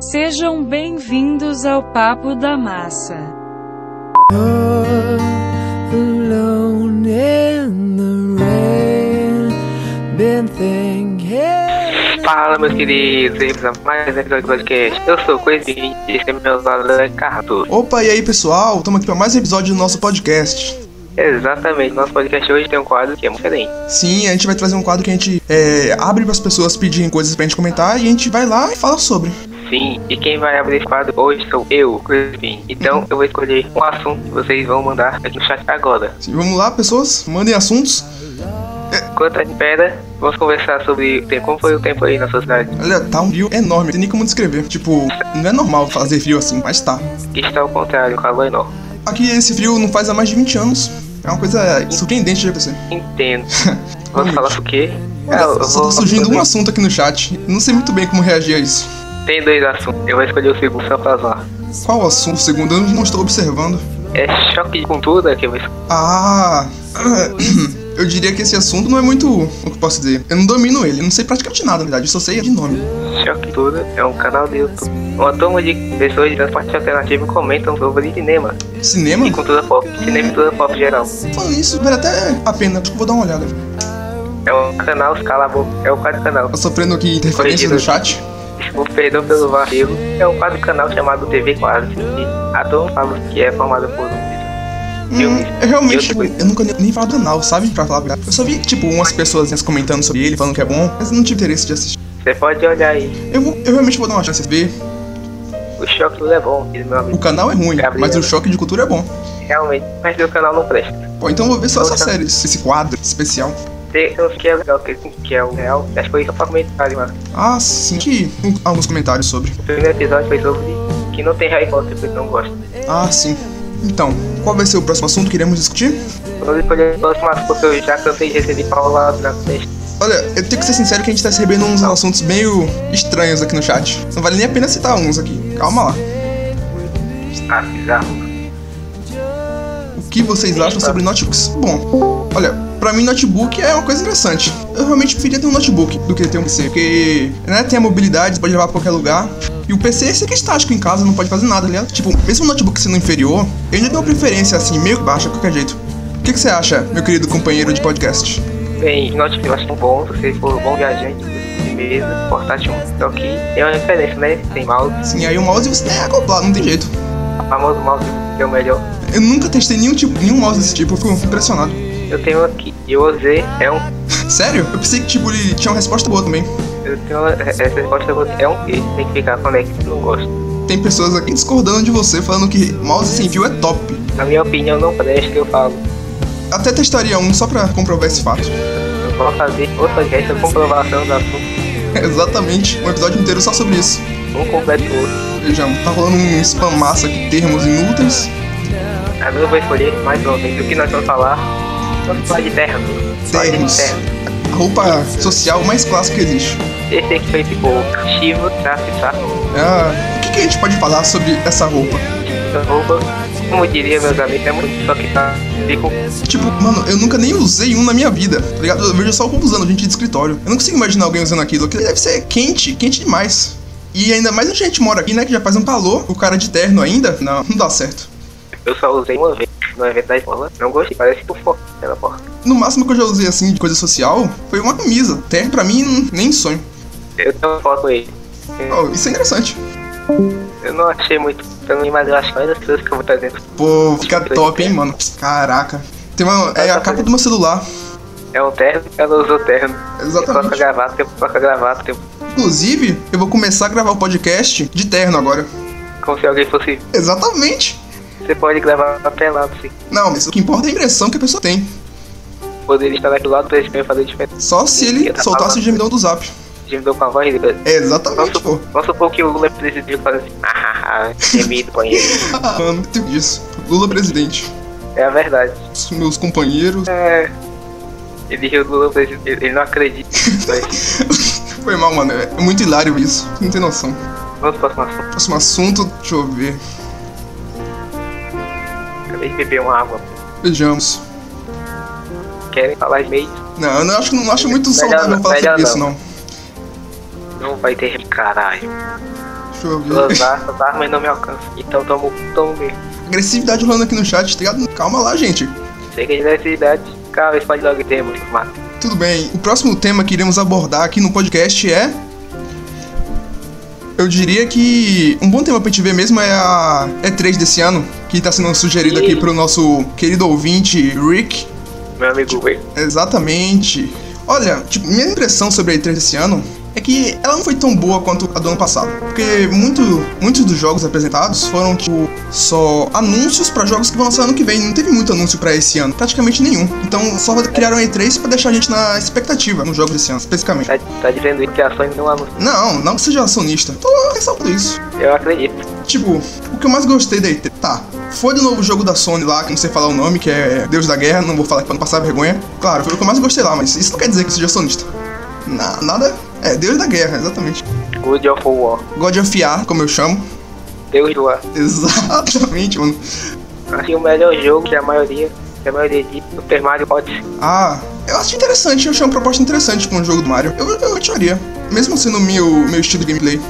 Sejam bem-vindos ao Papo da Massa. Fala, meus queridos, bem-vindos a mais um episódio do podcast. Eu sou o Coisinho e esse é meu lado Ricardo. Opa, e aí pessoal, estamos aqui para mais um episódio do nosso podcast. Exatamente, nosso podcast hoje tem um quadro que é muito diferente. Sim, a gente vai trazer um quadro que a gente é, abre para as pessoas pedirem coisas pra gente comentar e a gente vai lá e fala sobre. Sim, e quem vai abrir esse quadro hoje sou eu, Crispin. Então eu vou escolher um assunto que vocês vão mandar aqui no chat agora. Sim, vamos lá, pessoas, mandem assuntos. Enquanto a gente espera, vamos conversar sobre o tempo. como foi o tempo aí na sua cidade. Olha, tá um frio enorme, não tem nem como descrever. Tipo, não é normal fazer frio assim, mas tá. Está ao contrário, o calor é enorme. Aqui esse frio não faz há mais de 20 anos. É uma coisa surpreendente de acontecer. Entendo. Vamos falar o quê? Olha, É, eu só tá surgindo um assunto aqui no chat. Não sei muito bem como reagir a isso. Tem dois assuntos. Eu vou escolher o segundo só pra zoar. Qual o assunto? Segundo, eu não estou observando. É choque de cultura que eu vou escolher. Ah, eu diria que esse assunto não é muito. O que eu posso dizer? Eu não domino ele, eu não sei praticamente nada, na verdade, eu só sei de nome. Choque Cultura é um canal do YouTube. Uma turma de pessoas de transporte alternativo comentam sobre cinema Cinema? e cultura pop. Cinema e cultura pop geral. Falando isso, vale até a pena, acho que eu vou dar uma olhada. É um canal, cala a boca. É um quadro canal. Tá sofrendo aqui interferências no chat. Desculpa, perdão pelo vacilo. É um quadro canal chamado TV Quadro. E a turma fala que é formada por Hum, filmes. eu realmente, e tipo, outra coisa. eu nunca nem, nem falo do canal, sabe? Pra falar a. Eu só vi, tipo, umas pessoas comentando sobre ele, falando que é bom, mas eu não tive interesse de assistir. Você pode olhar aí. Eu, vou, eu realmente vou dar uma chance ver. O choque do é bom, meu O amigo. canal é ruim, Gabriel. mas o choque de cultura é bom. Realmente, mas meu canal não presta. Pô, então eu vou ver só essa série, esse quadro especial. Tem uns que é legal, que, é o real. Acho que foi só pra comentar ali, mano. Ah, sim, que alguns comentários sobre. O primeiro episódio foi sobre que não tem Harry Potter, porque não gosta. Ah, sim. Então, qual vai ser o próximo assunto que iremos discutir? Vamos escolher o próximo assunto, porque eu já cansei de receber pauladas na testa. Olha, eu tenho que ser sincero que a gente tá recebendo uns assuntos meio estranhos aqui no chat. Não vale nem a pena citar uns aqui. Calma lá. Ah, bizarro. O que vocês acham sobre notebooks? Bom, olha, pra mim notebook é uma coisa interessante. Eu realmente preferia ter um notebook do que ter um PC, porque né, tem a mobilidade, você pode levar pra qualquer lugar. E o PC é que é estático em casa, não pode fazer nada, aliás. Tipo, mesmo o notebook sendo inferior, eu ainda tenho uma preferência assim, meio baixa, de qualquer jeito. O que, que você acha, meu querido companheiro de podcast? Bem, eu acho bom, se você for bom viajante de mesa, portátil. Só que tem uma diferença, né? Tem mouse, Sim, aí o mouse você tem que acoplar, não tem jeito. o famoso mouse que é o melhor. Eu nunca testei nenhum, tipo, nenhum mouse desse tipo, eu fico impressionado. Eu tenho aqui, eu usei, é um. Sério? Eu pensei que tipo, ele tinha uma resposta boa também. Eu tenho uma, essa resposta é um que tem que ficar conectado, não gosto. Tem pessoas aqui discordando de você, falando que mouse sem fio é top. Na minha opinião, não presta que eu falo. Até testaria um só pra comprovar esse fato. Vou fazer outro podcast, a comprovação do assunto, Exatamente, um episódio inteiro só sobre isso. um completa o outro. Vejamos, tá rolando um spam massa aqui, termos inúteis. Agora eu vou escolher mais uma vez o que nós vamos falar. Vamos falar de Ternos. terno. A roupa social mais clássica que existe. Esse aqui foi tipo e traço. Ah, o que, que a gente pode falar sobre essa roupa? Essa roupa, como diria meus amigos, é muito só que tá. Tipo, mano, eu nunca nem usei um na minha vida, tá ligado? Eu vejo só o povo usando, gente de escritório. Eu não consigo imaginar alguém usando aquilo. Aquilo deve ser quente, quente demais. E ainda mais onde a gente mora aqui, né? Que já faz um calor, o cara de terno ainda. Não, não dá certo. Eu só usei uma vez no evento da escola. Não gostei, parece fora pela porta. No máximo que eu já usei assim de coisa social foi uma camisa. Terno pra mim, nem sonho. Eu tenho foto aí. Oh, isso é interessante. Eu não achei muito também, mas eu acho uma das coisas que eu vou trazer. Pô, fica top, hein, mano. Caraca. Tem uma. É a capa do meu celular. É um terno, ela usou terno. Coloca Exatamente. gravata, eu coloca gravata, eu... Inclusive, eu vou começar a gravar o podcast de terno agora. como se alguém fosse. Exatamente. Você pode gravar pelado, assim. Não, mas o que importa é a impressão que a pessoa tem. Poderia estar daquele lado pra esse fazer diferença. Só se ele Tá soltasse o gemidão do zap. Gemidou com a voz dele. É, exatamente, pô. Vamos, vamos supor que o Lula presidiu fazer assim. Ah, gemido, banheiro. Ah, mano, tipo disso. Lula presidente. É a verdade. Os meus companheiros. É. Ele riu do Lula presidente. Ele não acredita. Foi mal, mano. É muito hilário isso. Não tem noção. vamos pro próximo assunto. Próximo assunto, deixa eu ver. Acabei de beber uma água. Vejamos. Querem falar e-mails? Não, eu não acho, não acho muito Melhor saudável não, falar sobre isso, não. não. Não vai ter caralho. Deixa eu ver. Suas armas, armas não me alcançam. Então tomo, tomo mesmo. Agressividade rolando aqui no chat, tá ligado? Calma lá, gente. Chega de necessidade. Cara, esse pode logo ter, muito mata. Tudo bem. O próximo tema que iremos abordar aqui no podcast é. Eu diria que um bom tema pra gente ver mesmo é a E3 desse ano, que tá sendo sugerido aqui pro nosso querido ouvinte Rick. Meu amigo Will. Exatamente. Olha, tipo, minha impressão sobre a E3 desse ano é que ela não foi tão boa quanto a do ano passado. Porque muito, muitos dos jogos apresentados foram, tipo, só anúncios pra jogos que vão lançar ano que vem. Não teve muito anúncio pra esse ano, praticamente nenhum. Então só criaram a E3 pra deixar a gente na expectativa nos jogos desse ano, especificamente. Tá, tá dizendo que a Sony não anuncia. Não, não que seja acionista. Tô ressaltando isso. Eu acredito. Tipo, o que eu mais gostei da E3. Tá, foi do novo jogo da Sony lá, que não sei falar o nome, que é Deus da Guerra, não vou falar pra não passar vergonha. Claro, foi o que eu mais gostei lá, mas isso não quer dizer que seja acionista. Na, nada. É, Deus da Guerra, exatamente. God of War. God of War, como eu chamo. Deus do ar. Exatamente, mano. Achei o melhor jogo que a maioria, que a maioria de Super Mario Odyssey. Ah, eu acho interessante, eu achei uma proposta interessante com o jogo do Mario. Eu, eu acharia. Mesmo sendo meu, meu estilo de gameplay.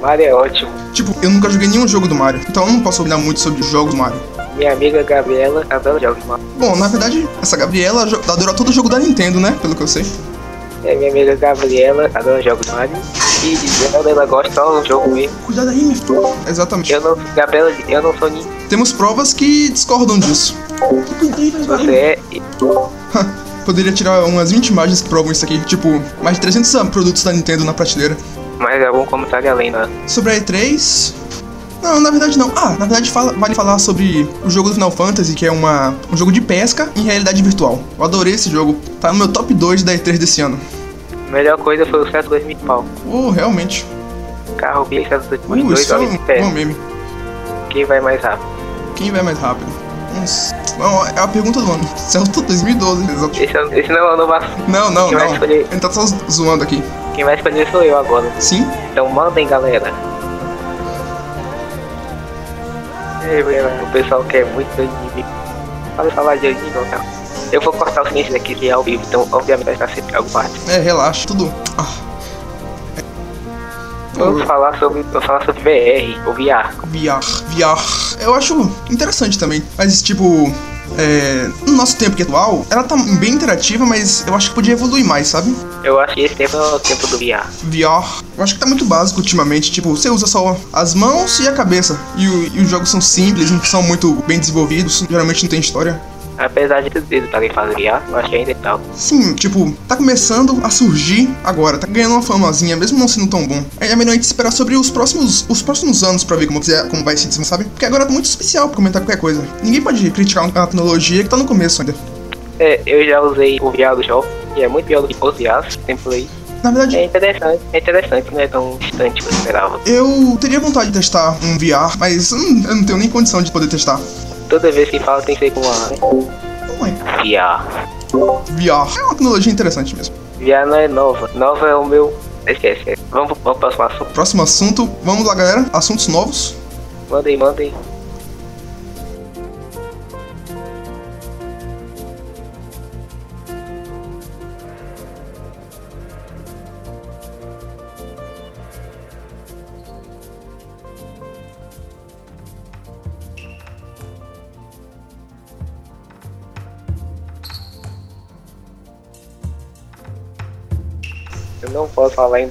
Mario é ótimo. Tipo, eu nunca joguei nenhum jogo do Mario, então eu não posso opinar muito sobre os jogos do Mario. Minha amiga Gabriela adora jogos de Mario. Bom, na verdade, essa Gabriela adora todo jogo da Nintendo, né? Pelo que eu sei. É, minha amiga Gabriela adora jogos Mario. E Zelda, ela gosta só do jogo mesmo. Cuidado aí, meu filho. Exatamente. Eu não, Gabriela, eu não sou ninja. Temos provas que discordam disso. Você é. Poderia tirar umas 20 imagens que provam isso aqui. Tipo, mais de 300 produtos da Nintendo na prateleira. Mas algum comentário além, né? Sobre a E3. Não, na verdade não. Ah, na verdade fala- vale falar sobre o jogo do Final Fantasy, que é uma, um jogo de pesca em realidade virtual. Eu adorei esse jogo. Tá no meu top 2 da E3 desse ano. A melhor coisa foi o Celso 2000 pau. Oh, realmente. Carro B Celso 2000 Uh, isso é um bom meme. Quem vai mais rápido? Quem vai mais rápido? Nossa. Não, é a pergunta do ano. Celso 2012, exato. Esse, é- esse não é o novo assunto. Não, não, Quem vai não. escolher? Ele tá só zoando aqui. Quem vai escolher sou eu agora. Sim? Então mandem, galera. É, galera, o pessoal quer muito anime. Pode falar de anime, tá? Eu vou cortar o silêncio daqui que é ao vivo, então obviamente vai estar sempre alguma parte. É, relaxa, tudo. Ah, Vamos falar sobre. Falar sobre VR, ou VR. VR. VR. Eu acho interessante também. Mas, tipo, é, no nosso tempo que é atual, ela tá bem interativa, mas eu acho que podia evoluir mais, sabe? Eu acho que esse tempo é o tempo do VR. VR. Eu acho que tá muito básico ultimamente. Tipo, você usa só as mãos e a cabeça. E, o- e os jogos são simples, não são muito bem desenvolvidos. Geralmente não tem história. Apesar de tudo isso pra quem faz VR, eu acho que ainda é tal. Sim, tipo, tá começando a surgir agora, tá ganhando uma famazinha, mesmo não sendo tão bom. É melhor a gente esperar sobre os próximos, os próximos anos pra ver como, quiser- como vai se desenvolver, sabe? Porque agora tá muito especial pra comentar qualquer coisa. Ninguém pode criticar uma tecnologia que tá no começo ainda. É, eu já usei o VR do jogo, e é muito pior do que os VRs, sempre falei. Na verdade, É interessante, é interessante, não é tão distante quanto eu esperava. eu teria vontade de testar um VR, mas hum, eu não tenho nem condição de poder testar. Toda vez que fala tem que ser com a Não é. VR. VR é uma tecnologia interessante mesmo. VR não é nova, nova é o meu. Esquece, esquece. Vamos, vamos para o próximo assunto. Próximo assunto, vamos lá galera, assuntos novos. Mandem, mandem. Falar em.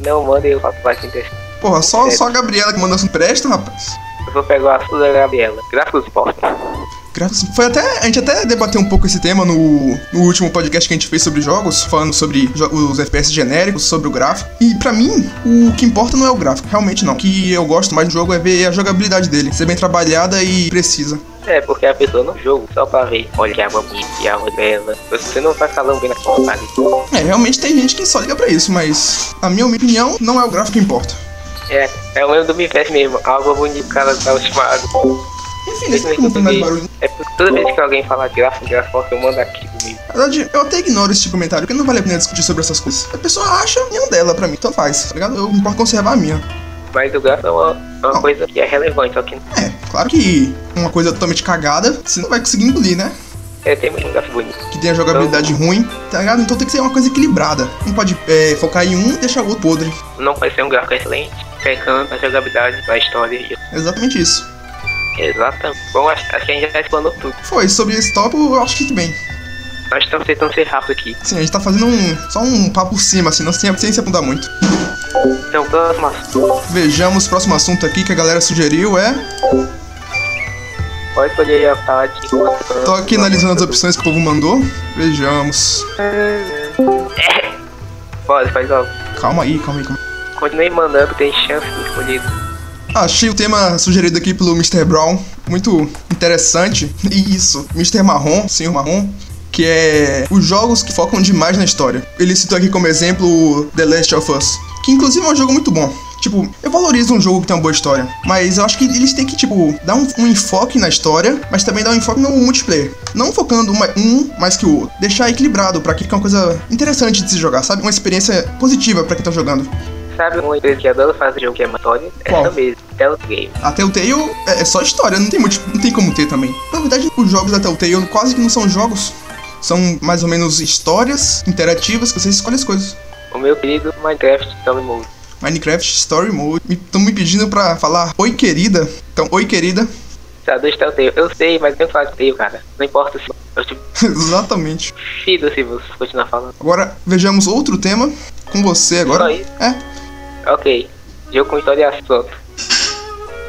Não mandem eu parte em destino. Porra, só, só a Gabriela que mandou assim, presta, rapaz. Eu vou pegar o assunto da Gabriela. Gráficos esporte. Foi até. A gente até debateu um pouco esse tema no, no último podcast que a gente fez sobre jogos, falando sobre jo- os FPS genéricos, sobre o gráfico. E pra mim, o que importa não é o gráfico, realmente não. O que eu gosto mais do jogo é ver a jogabilidade dele, ser bem trabalhada e precisa. É, porque a pessoa no jogo, só pra ver, olha que arma bonita, arma bela. Você não vai falando bem na vontade. É, realmente tem gente que só liga pra isso, mas a minha opinião não é o gráfico que importa. É, é o mesmo do Mivete mesmo. Bonito, o cara tá ultimado. Enfim, nesse tempo não tem mais barulho. É porque toda vez que alguém falar de gráfico, gráfico, eu mando aqui comigo. Na verdade, eu até ignoro esse tipo comentário, porque não vale a pena discutir sobre essas coisas. A pessoa acha e é um dela pra mim, então faz, tá ligado? Eu importo conservar a minha. Mas o gráfico é uma, é uma Não. coisa que é relevante, que É, claro que uma coisa totalmente cagada, você não vai conseguir engolir, né? É, tem muito gráfico bonito. que tem a jogabilidade ruim, tá ligado? Então tem que ser uma coisa equilibrada. Não pode é, focar em um e deixar o outro podre. Não pode ser um gráfico excelente, pecando na jogabilidade, na história. exatamente isso. Exatamente. Bom, acho, acho que a gente já explanou tudo. Foi, sobre esse tópico, eu acho que tudo bem. Nós estamos tentando ser rápido aqui. Sim, a gente tá fazendo um, só um papo por cima, assim, não sem, sem se apontar muito. Então, próximo assunto. Vejamos próximo assunto aqui que a galera sugeriu é. Pode escolher a tarde. Tô aqui analisando as opções que o povo mandou. Vejamos. Pode, faz logo. Calma aí, calma aí, calma aí. Continue mandando, tem chance de escolher. Achei o tema sugerido aqui pelo Mr. Brown muito interessante. E isso, Mr. Marrom, senhor Marrom, que é os jogos que focam demais na história. Ele citou aqui como exemplo The Last of Us, que inclusive é um jogo muito bom. Tipo, eu valorizo um jogo que tem uma boa história, mas eu acho que eles têm que, tipo, dar um, um enfoque na história, mas também dar um enfoque no multiplayer. Não focando uma- um mais que o outro. Deixar equilibrado pra que fique uma coisa interessante de se jogar, sabe? Uma experiência positiva pra quem tá jogando. Sabe uma empresa que adora fazer jogo que é uma história? Qual? Essa mesmo, Telltale. A Telltale é, é só história, não tem, muito, não tem como ter também. Na verdade, os jogos da Telltale quase que não são jogos. São mais ou menos histórias interativas que você escolhe as coisas. O meu querido Minecraft Story Mode. Minecraft Story Mode. Estão me pedindo pra falar oi querida. Então, oi querida. Sabe, do Telltale. Eu sei, mas eu falo Telltale, cara. Não importa se eu te Exatamente. fido se você continuar falando. Agora, vejamos outro tema com você agora. Só isso? É, Ok. Jogo com história pronto.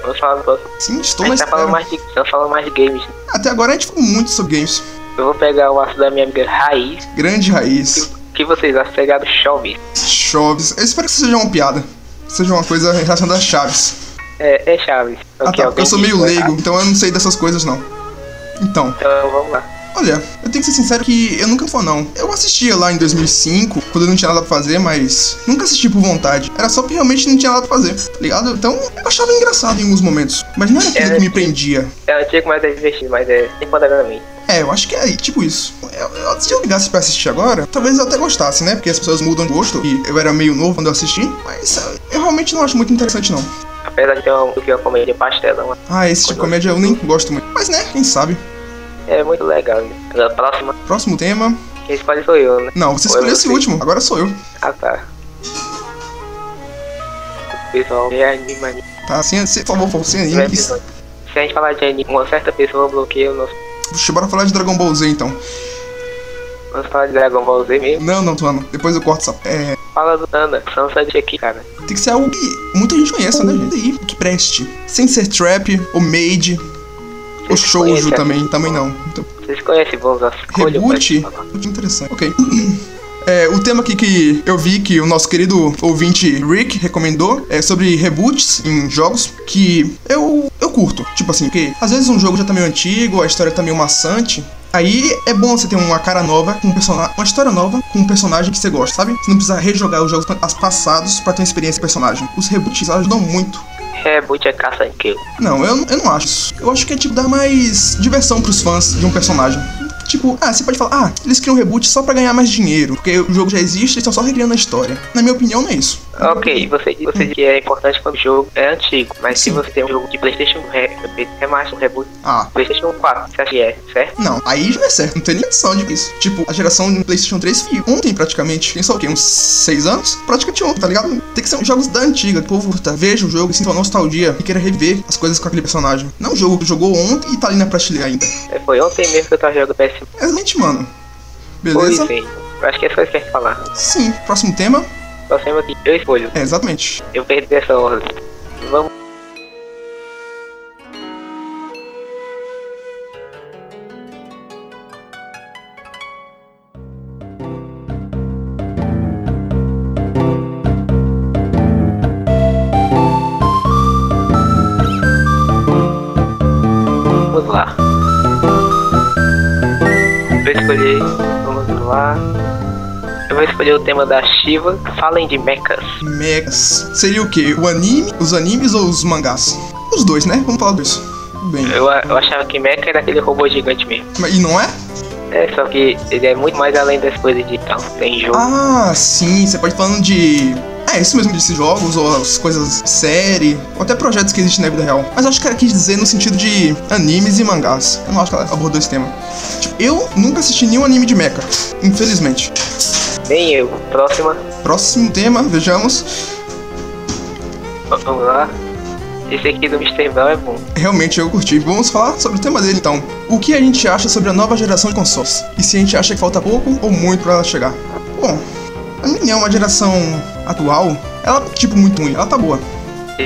Vamos falar do próximo. sim, estou A tá falando mais de, estamos falando mais de games. Até agora a gente falou muito sobre games. Eu vou pegar o assunto da minha amiga Raiz. Grande raiz. O que vocês acham pegado chove? Choves. Eu espero que seja uma piada. Seja uma coisa relacionada a chaves. É, é Chaves. Ah Ok, tá, eu sou meio vai. leigo, então eu não sei dessas coisas não. Então, Então vamos lá. Olha, eu tenho que ser sincero que eu nunca fui não. Eu assistia lá em 2005, quando eu não tinha nada pra fazer, mas nunca assisti por vontade. Era só porque realmente não tinha nada pra fazer, tá ligado? Então, eu achava engraçado em alguns momentos, mas não era aquilo É, que me sim. prendia. É antigo, mas é divertido, mas é empoderadamente. É, eu acho que é tipo isso. Eu, eu, se eu ligasse pra assistir agora, talvez eu até gostasse, né? Porque as pessoas mudam de gosto e eu era meio novo quando eu assisti, mas eu, eu realmente não acho muito interessante não. Apesar de ter uma, uma comédia pastelão, Ah, esse tipo de comédia eu nem gosto muito. Mas né, quem sabe. É muito legal. Né? Próxima, Próximo tema. quem escolhe sou eu, né? Não, você Ou escolheu eu esse sei. último, agora sou eu. Ah, tá. Pessoal, é anime. Tá, sem, por favor, No anime. Se a gente falar de anime, uma certa pessoa bloqueia o nosso. Puxa, bora falar de Dragon Ball Z então. Vamos falar de Dragon Ball Z mesmo. Não, não, Tuano. Depois eu corto essa. É. Fala do Nana, Sunset aqui, cara. Tem que ser algo que muita gente conheça, né, gente? Aí, que preste. Sem ser trap, ou made, Vocês shoujo também, também não. Então, Vocês conhecem bons as escolhas? reboot? interessante. Ok. É, o tema aqui que eu vi que o nosso querido ouvinte Rick recomendou é sobre reboots em jogos que eu, eu curto. Tipo assim, porque às vezes um jogo já tá meio antigo, a história tá meio maçante. Aí é bom você ter uma cara nova, com um personagem, uma história nova, com um personagem que você gosta, sabe? Você não precisa rejogar os jogos as passados pra ter uma experiência com o personagem. Os reboots ajudam muito. Reboot é caça em kill. Não, eu, eu não acho. Eu acho que é tipo dar mais diversão pros fãs de um personagem. Tipo, ah, você pode falar, ah, eles criam um reboot só pra ganhar mais dinheiro, porque o jogo já existe, eles estão só recriando a história. Na minha opinião, não é isso. Ok, você, você diz que é importante quando o jogo é antigo, mas se Sim. você tem um jogo de Playstation re, Remaster, um reboot, Ah, Playstation 4, você acha que é, certo? não, aí já é certo, não tem nem noção disso. Tipo, a geração do PlayStation 3 foi ontem praticamente. Tem só o quê? Uns 6 anos? Praticamente ontem, tá ligado? Tem que ser jogos da antiga, que o povo curta, veja o jogo e sinta uma nostalgia e queira rever as coisas com aquele personagem. Não um jogo que jogou ontem e tá ali na prateleira ainda. É, Foi ontem mesmo que eu tava jogando PS. Exatamente, mano. Pois Beleza? sim. Eu acho que é só isso que a gente falar. Sim, próximo tema. Temos aqui, eu escolho. É, exatamente. Eu perdi essa ordem. Vamos Vou escolher o tema da Shiva. Falem de mechas. Mechas. Seria o quê? O anime, os animes ou os mangás? Os dois, né? Vamos falar disso. Bem. Eu, eu achava que mecha era aquele robô gigante mesmo. Mas- E não é? É, só que ele é muito mais além das coisas de tal. Tem jogo. Ah, sim. Você pode falando de. É, isso mesmo disse jogos, ou as coisas série, ou até projetos que existem na vida real. Mas acho que ela quis dizer no sentido de animes e mangás. Eu não acho que ela abordou esse tema. Tipo, eu nunca assisti nenhum anime de mecha, infelizmente. Nem eu. Próxima. Próximo tema, vejamos. Vamos lá. Esse aqui do Mr. Brown é bom. Realmente eu curti. Vamos falar sobre o tema dele então. O que a gente acha sobre a nova geração de consoles? E se a gente acha que falta pouco ou muito pra ela chegar? Bom, a minha é uma geração atual, ela tipo muito ruim, ela tá boa.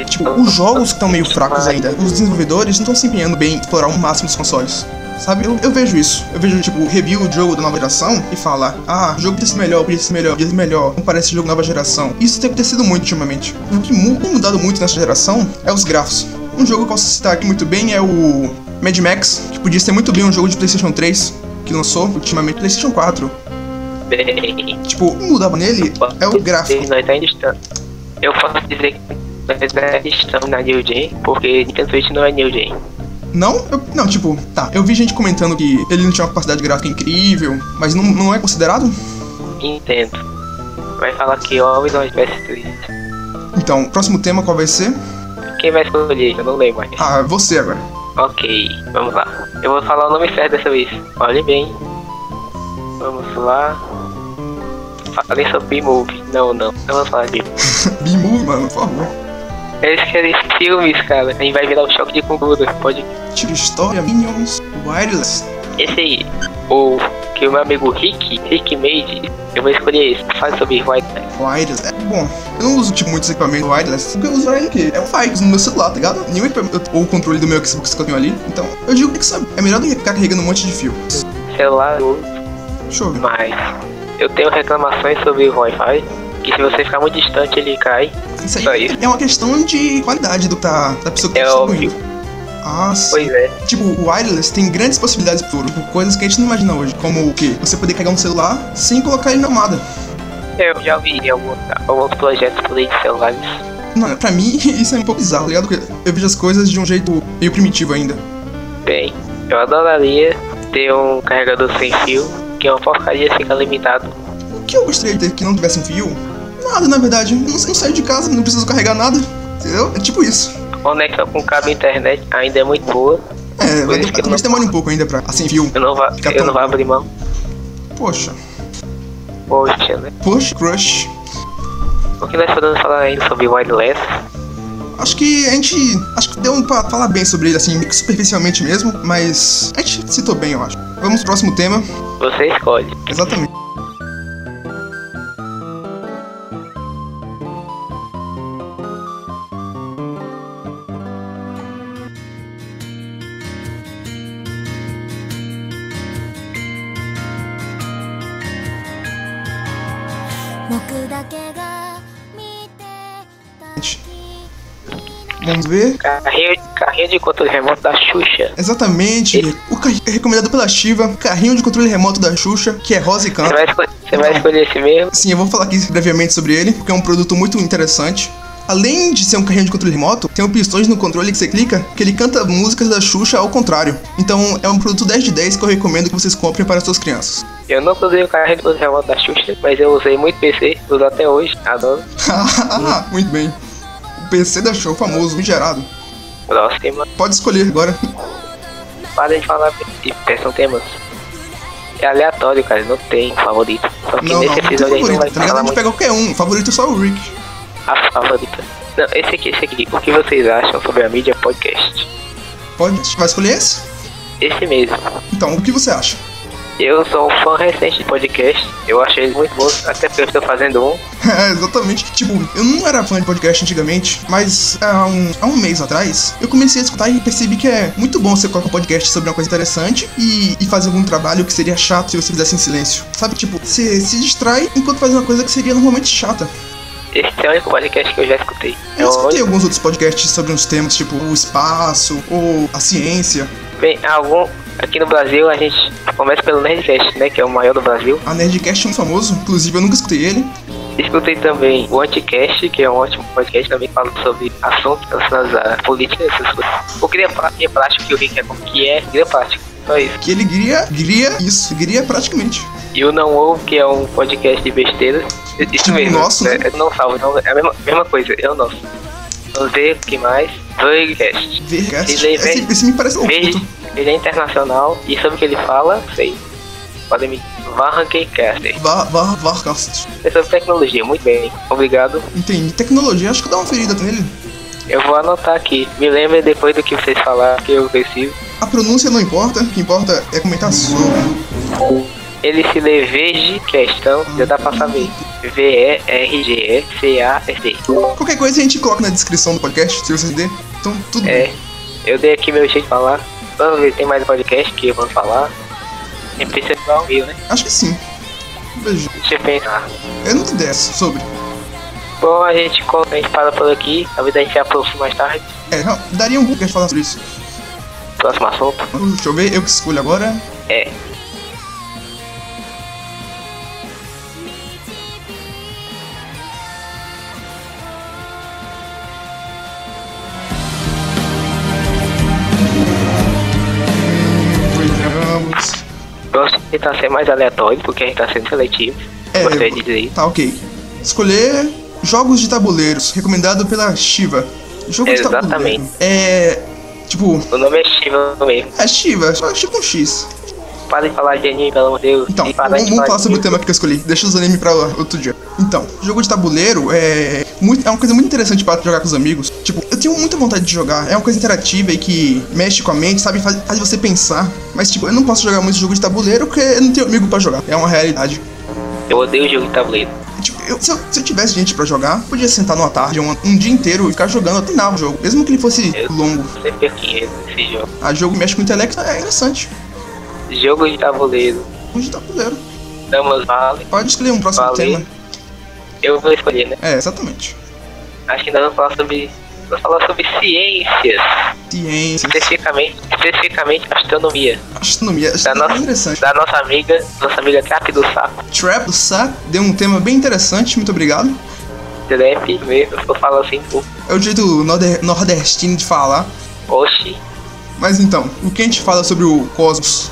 Tipo, os jogos estão meio fracos ainda. Os desenvolvedores não estão se empenhando bem em explorar o máximo dos consoles. Sabe? Eu, eu vejo isso. Eu vejo, tipo, review de jogo da nova geração e fala: Ah, o jogo podia ser melhor, podia ser melhor, podia ser melhor. Não parece jogo nova geração. Isso tem acontecido muito ultimamente. O que tem mudado muito nessa geração é os gráficos. Um jogo que eu posso citar aqui muito bem é o Mad Max, que podia ser muito bem um jogo de PlayStation 3, que lançou ultimamente PlayStation 4. Bem. Tipo, o que mudava nele é o gráfico. Nós ainda estamos. Eu posso dizer que nós ainda estamos na New Gen, porque Nintendo Switch não é New Gen. Não, eu- não, tipo, tá. Eu vi gente comentando que ele não tinha uma capacidade gráfica incrível, mas não, não é considerado? Entendo. Vai falar que always on PS3. Então, próximo tema qual vai ser? Quem vai escolher? Eu não lembro mais. Ah, você agora. Ok, vamos lá. Eu vou falar o nome certo dessa vez. Olhe bem. Vamos lá. Falei sobre B-Movie. Não, não. Não vamos falar disso. B-Movie, mano, por favor. Eles querem filmes, cara. A gente vai virar um choque de cultura. Pode. Tira história, Minions, Wireless. Esse aí. O que o meu amigo Rick, Rick made. Eu vou escolher esse. Faz sobre White Wireless. É bom. Eu não uso, tipo, muitos equipamentos wireless. O que eu uso é o quê? É o Fire no meu celular, tá ligado? Nenhum equipamento. Ou o controle do meu Xbox que eu tenho ali. Então, eu digo que sabe. É melhor do que ficar carregando um monte de fio. celular. eu uso, Deixa eu ver. Mas eu tenho reclamações sobre o Wi-Fi. Que se você ficar muito distante ele cai. Isso Só aí isso. é uma questão de qualidade do tá, da pessoa que É tá óbvio. distribuindo. Ah, sim. Pois é. Tipo, o wireless tem grandes possibilidades pro futuro, por coisas que a gente não imagina hoje. Como o quê? Você poder carregar um celular sem colocar ele na tomada. Eu já vi em alguns, alguns projetos por aí de celulares. Não, pra mim, isso é um pouco bizarro, tá ligado? Porque eu vejo as coisas de um jeito meio primitivo ainda. Bem, eu adoraria ter um carregador sem fio, que é uma porcaria fica limitado. O que eu gostaria de ter que não tivesse um fio? Nada, na verdade. Não, não saio de casa, não preciso carregar nada. Entendeu? É tipo isso. Conexão com cabo internet ainda é muito boa. É, vai, mas não- demora um pouco ainda pra. Assim, fio. Eu não, Fica eu não tão- vou abrir mão. Poxa. Poxa, né? Push, crush. O que nós podemos falar ainda sobre wireless? Acho que a gente. Acho que deu um pra falar bem sobre ele, assim, superficialmente mesmo, mas. A gente citou bem, eu acho. Vamos pro próximo tema. Você escolhe. Exatamente. Vamos ver. Carrinho, carrinho de controle remoto da Xuxa. Exatamente. O carrinho é recomendado pela Shiva, carrinho de controle remoto da Xuxa, que é rosa e Você canto. vai, escolher, você vai escolher esse mesmo? Sim, eu vou falar aqui brevemente sobre ele, porque é um produto muito interessante. Além de ser um carrinho de controle remoto, tem um pistões no controle que você clica, que ele canta músicas da Xuxa ao contrário. Então é um produto 10 de 10 que eu recomendo que vocês comprem para suas crianças. Eu não usei o carrinho de controle remoto da Xuxa, mas eu usei muito PC, uso até hoje, adoro. muito bem. O PC da Show, famoso, gerado. Próxima. Pode escolher agora. Parem de falar de peçam temas. É aleatório, cara, não tem favorito. Só que Não, não, nesse não tem episódio não favorito, vai tá ligado? A gente pega qualquer um. Favorito é só o Rick. A favorita. Não, esse aqui, esse aqui. O que vocês acham sobre a mídia podcast? Pode. Vai escolher esse? Esse mesmo. Então, o que você acha? Eu sou um fã recente de podcast. Eu achei eles muito bons, até porque eu estou fazendo um. É, exatamente. Tipo, eu não era fã de podcast antigamente, mas há um, há um mês atrás eu comecei a escutar e percebi que é muito bom você colocar um podcast sobre uma coisa interessante e, e fazer algum trabalho que seria chato se você fizesse em silêncio. Sabe, tipo, você se distrai enquanto faz uma coisa que seria normalmente chata. Esse é o único podcast que eu já escutei. É Eu o escutei alguns outros podcasts sobre uns temas, tipo o espaço ou a ciência. Bem, algum. Aqui no Brasil a gente começa pelo Nerdcast, né? Que é o maior do Brasil. A Nerdcast é muito famoso, inclusive eu nunca escutei ele. Escutei também o Anticast, que é um ótimo podcast também que fala sobre assuntos relacionados à política, essas coisas. O Plá- Cria Plástico, que eu vi que é, que é Cria Plástico. Só isso. Que ele guia, guia isso, guia praticamente. E o Não Ouve, que é um podcast de besteira. Isso mesmo. nosso, né? né? Não salvo, não, é a mesma, mesma coisa, é o nosso. Ver o que mais. Vergast. Esse daí vem- Esse, esse me parece um ele é internacional e sobre o que ele fala, sei. Podem me. Varranquecaster. Var, var, Varcast. É sobre tecnologia, muito bem. Obrigado. Entendi. Tecnologia, acho que dá uma ferida nele. Eu vou anotar aqui. Me lembre depois do que vocês falaram que eu preciso. A pronúncia não importa, o que importa é comentar sobre. Ele se lê Vergecast, então já dá pra saber. V-E-R-G-E-C-A-S-T. Qualquer coisa a gente coloca na descrição do podcast, se vocês der. Então, tudo É, bem. eu dei aqui meu jeito de falar. Vamos ver, tem mais podcast que eu vou falar. Tem principal meio, né? Acho que sim. Veja. Deixa eu pensar. Eu não tenho ideia sobre. Bom, a gente, a gente para por aqui. Talvez a gente aproxime mais tarde. É, não, daria um podcast falar sobre isso. Próximo assunto. Deixa eu ver, eu que escolho agora. É. tentar ser mais aleatório, porque a gente tá sendo seletivo. É, Gostaria de dizer. Tá, ok. Escolher jogos de tabuleiros, recomendado pela Shiva. Jogo de Exatamente. tabuleiro. É. Tipo, O nome é Shiva mesmo. é Shiva, só Shiva com X. Para de falar de anime, pelo amor de Deus. Então, vamos, de vamos falar de sobre o tema que eu escolhi. Deixa os animes pra outro dia. Então, jogo de tabuleiro é, muito, é uma coisa muito interessante pra jogar com os amigos. Tipo, tenho muita vontade de jogar. É uma coisa interativa e que mexe com a mente, sabe? Faz, faz você pensar. Mas, tipo, eu não posso jogar muito jogo de tabuleiro porque eu não tenho amigo pra jogar. É uma realidade. Eu odeio jogo de tabuleiro. Tipo, eu- se, eu, se eu tivesse gente pra jogar, eu podia sentar numa tarde, um, um dia inteiro e ficar jogando, eu terminava o jogo. Mesmo que ele fosse longo. Você perquinha esse jogo. A jogo mexe com o intelecto, é interessante. Jogo de tabuleiro. Jogo de tabuleiro. Damas vale. Pode escolher um próximo Vale. tema. Eu vou escolher, né? É, exatamente. Acho que nós vamos falar sobre. Vamos falar sobre ciências. Ciência, Especificamente, especificamente astronomia. astronomia, Da é nossa, interessante. da nossa amiga, nossa amiga Cap do Sapo. Trap do Sack deu um tema bem interessante, muito obrigado. Trap mesmo, eu falo assim, pô. É o jeito norde- nordestino de falar. Oxi. Mas então, o que a gente fala sobre o cosmos?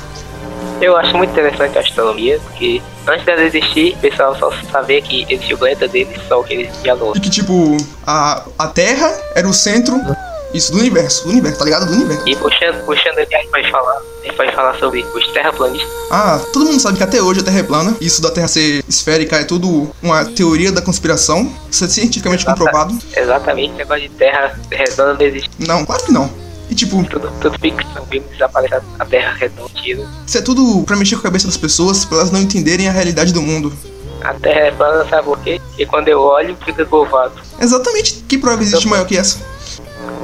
Eu acho muito interessante a astronomia, porque antes dela existir, o pessoal só sabia que existia o planeta deles, só o que eles tinham E que tipo, a, a Terra era o centro, isso, do universo, do universo, tá ligado? Do universo. E puxando, puxando aqui, a gente pode falar, a gente pode falar sobre os terraplanistas. Ah, todo mundo sabe que até hoje a Terra é plana. Isso da Terra ser esférica é tudo uma teoria da conspiração. Isso é cientificamente Exata- comprovado. Exatamente, negócio de terra redonda não existe. Não, claro que não. E tipo, Tudo, tudo ficção, vimos desaparecer a terra redonda. tira. isso é tudo pra mexer com a cabeça das pessoas, pra elas não entenderem a realidade do mundo. A terra é plana, sabe por quê? E quando eu olho, fica curvado. Exatamente, que prova existe maior que essa?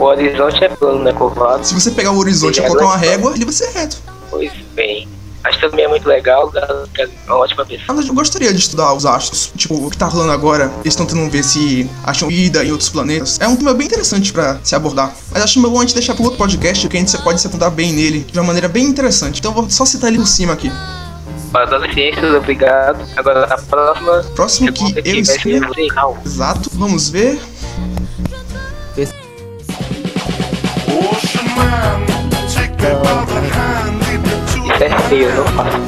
O horizonte é plano, não é curvado. Se você pegar o horizonte e é colocar uma régua, ele vai ser reto. Pois bem. A astronomia é muito legal, é uma ótima pessoa. Mas eu gostaria de estudar os astros. Tipo, o que tá rolando agora, eles estão tentando ver se acham vida em outros planetas. É um tema bem interessante pra se abordar. Mas acho bom a gente deixar pro outro podcast, que a gente pode se aprofundar bem nele, de uma maneira bem interessante. Então eu vou só citar ele por cima aqui. Para ciências, obrigado. Agora a próxima. Próximo que pergunta eu musical. Exato, vamos ver. Ocean man, take me by the hand, é feio, não faço.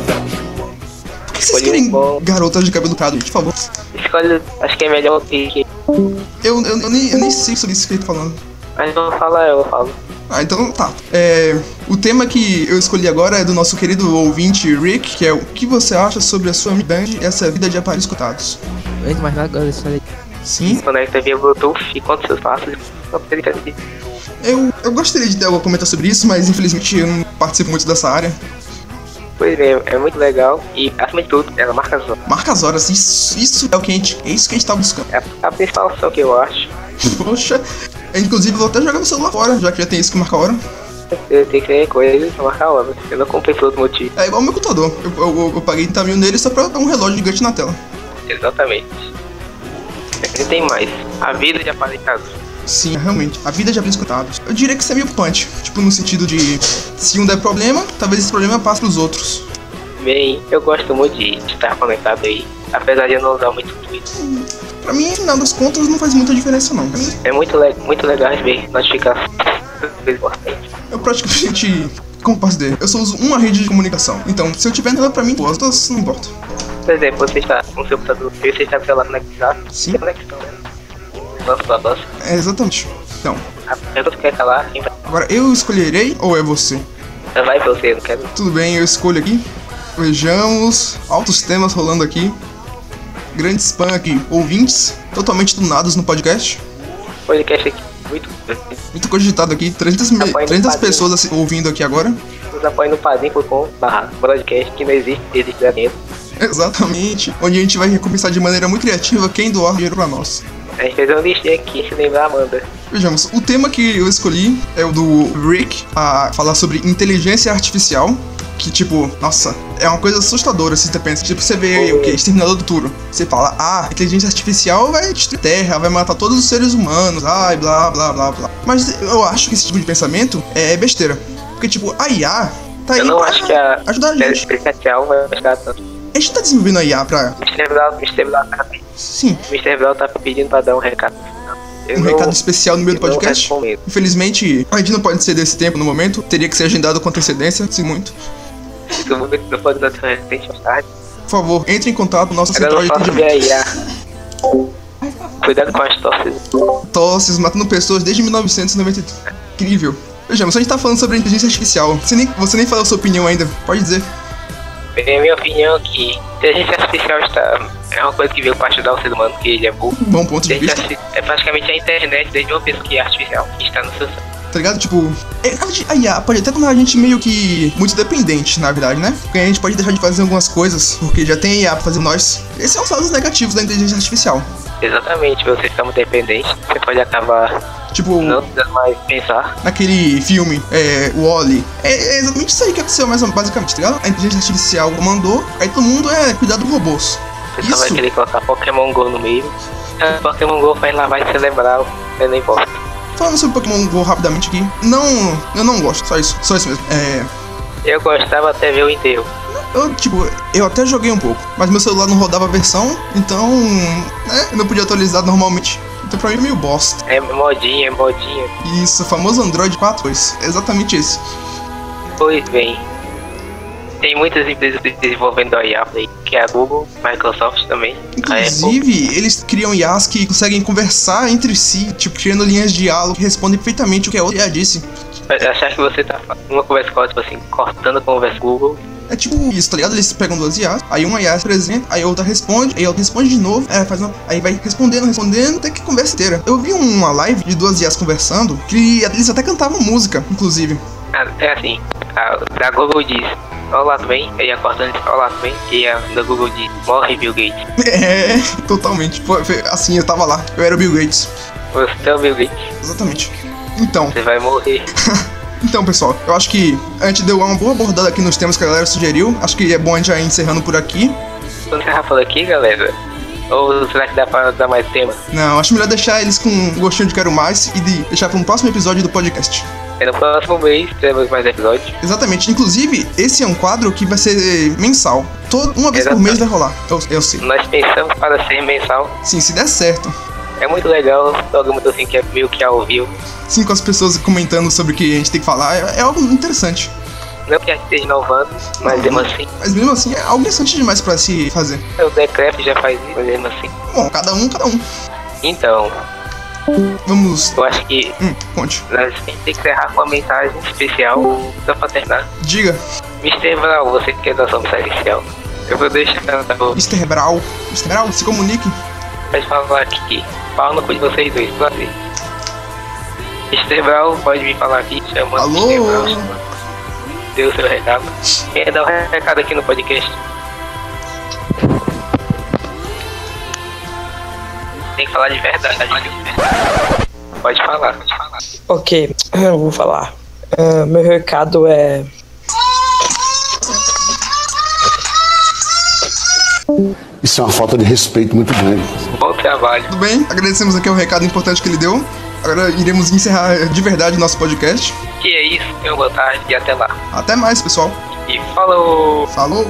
Por que vocês querem bom. garotas de cabelo cado, por favor? Escolhe, acho que é melhor que. Eu, eu, eu nem, eu nem sei sobre isso que ele tá falando. Mas não fala, eu falo. Ah, então tá. É, o tema que eu escolhi agora é do nosso querido ouvinte Rick, que é o que você acha sobre a sua band e essa vida de aparelhos escutados? Antes de mais nada, agora eu. Sim, Conecta via Bluetooth e quantos seus passos. Só pra ele entender. eu, eu gostaria de ter algo a comentar sobre isso, mas infelizmente eu não participo muito dessa área. Pois é, é muito legal e acima de tudo, ela marca as horas. Marca as horas, isso, isso é o que a gente, é isso que a gente tá buscando. É a, principal opção que eu acho. Poxa, inclusive eu vou até jogar no celular fora, já que já tem isso que marca a hora. Eu tenho que ter coisa pra marcar a hora. Eu não comprei por outro motivo. É igual o meu computador, eu, eu, eu, eu paguei 30 mil nele só pra dar um relógio gigante na tela. Exatamente. E tem mais. A vida de aparelhado. Sim, realmente. A vida de aparelhos escutados. Eu diria que isso é meio punch. Tipo, no sentido de se um der problema, talvez esse problema passe pros outros. Bem, eu gosto muito de estar conectado aí. Apesar de eu não usar muito Twitter. Pra mim, no final das contas, não faz muita diferença não. É muito, le muito legal ver notificações. importantes. Eu praticamente Como posso dizer? Eu só uso uma rede de comunicação. Então, se eu tiver nada pra mim, pô, as outras não importa. Por exemplo, você está com seu computador e você está com o celular conectado. Sim. Tem conexão, né? É, exatamente. Então, calar, agora eu escolherei ou é você? Vai você, não quero. Tudo bem, eu escolho aqui. Vejamos. Altos temas rolando aqui. Grande spam aqui. Ouvintes totalmente tunados no podcast. Podcast aqui, muito. Muito cogitado aqui. 300, me- Apoio no 300 padrinho. pessoas assi- ouvindo aqui agora. Nos no padrim.com barra podcast, que não existe, existe dentro. Exatamente. Onde a gente vai recompensar de maneira muito criativa quem doar dinheiro pra nós. A gente fez uma listinha aqui, se lembrar, Amanda. Vejamos, o tema que eu escolhi é o do Rick, a falar sobre inteligência artificial. Que, tipo, nossa, é uma coisa assustadora se você pensa. Tipo, você vê aí, o que? Exterminador do Turo. Você fala, ah, inteligência artificial vai destruir a Terra, vai matar todos os seres humanos, ai, blá, blá, blá, blá. Mas eu acho que esse tipo de pensamento é besteira. Porque, tipo, a IA tá aí Eu não pra acho que a ajudar a gente. A gente tá desenvolvendo a IA pra. Mr. Brown Sim, Mr. Brown tá pedindo pra dar um recado. Eu um não- recado especial no meio do podcast. Infelizmente, a gente não pode ceder esse tempo no momento. Teria que ser agendado com antecedência, se muito. Eu vou ver se eu pode dar mais tarde. Por favor, entre em contato com nossa Agora central de atendimento. a... Cuidado com as tosses. Tosses matando pessoas desde 1993. Incrível. Vejamos, a gente tá falando sobre inteligência artificial. Você nem, você nem falou a sua opinião ainda. Pode dizer. É a minha opinião que inteligência artificial está... é uma coisa que veio para ajudar o ser humano, que ele é burro. Bom ponto de Inteligência vista. arti- É praticamente a internet desde uma pesquisa artificial que está no seu Tá ligado? Tipo, é, a IA pode até tornar a gente meio que muito dependente, na verdade, né? Porque a gente pode deixar de fazer algumas coisas, porque já tem IA pra fazer nós. Esses são os lados negativos da inteligência artificial. Exatamente, você fica muito dependente, você pode acabar Tipo, não precisando mais pensar. naquele filme, é, o Wally. É, é exatamente isso aí que aconteceu, mais basicamente, tá ligado? A inteligência artificial mandou, aí todo mundo é cuidar dos robôs. Você só vai Isso. querer colocar Pokémon GO no meio. Ah, Pokémon GO faz lavar cerebral, eu nem importa. Falando sobre Pokémon GO rapidamente aqui, não, eu não gosto, só isso, só isso mesmo. É, Eu gostava até ver o enterro. eu, tipo, eu até joguei um pouco, mas meu celular não rodava a versão, então, né, eu não podia atualizar normalmente. Então pra mim é meio bosta. É modinha, é modinha. Isso, famoso Android 4.2, é exatamente esse. Pois bem. Tem muitas empresas desenvolvendo a IA aí, que é a Google, Microsoft também. A. Inclusive, eles criam IAs que conseguem conversar entre si, tipo, criando linhas de diálogo que respondem perfeitamente o que a outra IA disse. Vai Achar que você tá uma conversa com ela, tipo assim, cortando a conversa com o Google. É tipo isso, tá ligado? Eles pegam duas IAs, aí uma IA se apresenta, aí a outra responde, aí a outra responde de novo, aí, faz uma- aí vai respondendo, respondendo, até que conversa inteira. Eu vi uma live de duas IAs conversando, que eles até cantavam música, inclusive. Ah, É assim, a da Google diz, olá, tudo bem? Aí a cortando diz, olá, tudo bem? E a da Google diz, morre Bill Gates. É, totalmente. Foi, foi assim, eu tava lá, eu era o Bill Gates. Você é o Bill Gates, Exatamente. Então, você vai morrer. então, pessoal, eu acho que a gente deu uma boa abordada aqui nos temas que a galera sugeriu. Acho que é bom a gente já ir encerrando por aqui. Vamos encerrar por aqui, galera? Ou será que dá pra dar mais tema? Não, acho melhor deixar eles com um gostinho de quero mais e de deixar para um próximo episódio do podcast. E no próximo mês teremos mais episódios. Exatamente. Inclusive, esse é um quadro que vai ser mensal. Todo, uma vez por Exatamente. mês vai rolar. Eu, eu sei. Nós pensamos para ser mensal. Sim, se der certo. É muito legal, programa assim que é meio que ao vivo. Sim, com as pessoas comentando sobre o que a gente tem que falar, é, é algo interessante. Não que a gente esteja inovando, mas mesmo assim, Mas mesmo assim, é algo interessante demais pra se fazer. o Decraft já faz isso, mas mesmo assim. Bom, cada um, cada um. Então, Vamos. eu acho que Hum, conte. nós temos que encerrar com uma mensagem especial, só pra terminar. Diga, Mr. Brown, você que é da mensagem inicial. Eu vou deixar o Mr. Brau. Mr. Brau, se comunique. pode falar aqui. Pau no cu de vocês dois, prazer. Mr. Brown, pode me falar aqui, chamando Alô? Mr. Brown. Deu o seu recado. Quer dar um recado aqui no podcast? Tem que falar de verdade. Pode falar, pode falar. Ok, eu vou falar. Ah, meu recado é. Isso é uma falta de respeito muito grande. Bom trabalho. Tudo bem? Agradecemos aqui o recado importante que ele deu. Agora iremos encerrar de verdade o nosso podcast. Que é isso, tenham boa tarde e até lá. Até mais, pessoal. E falou! Falou!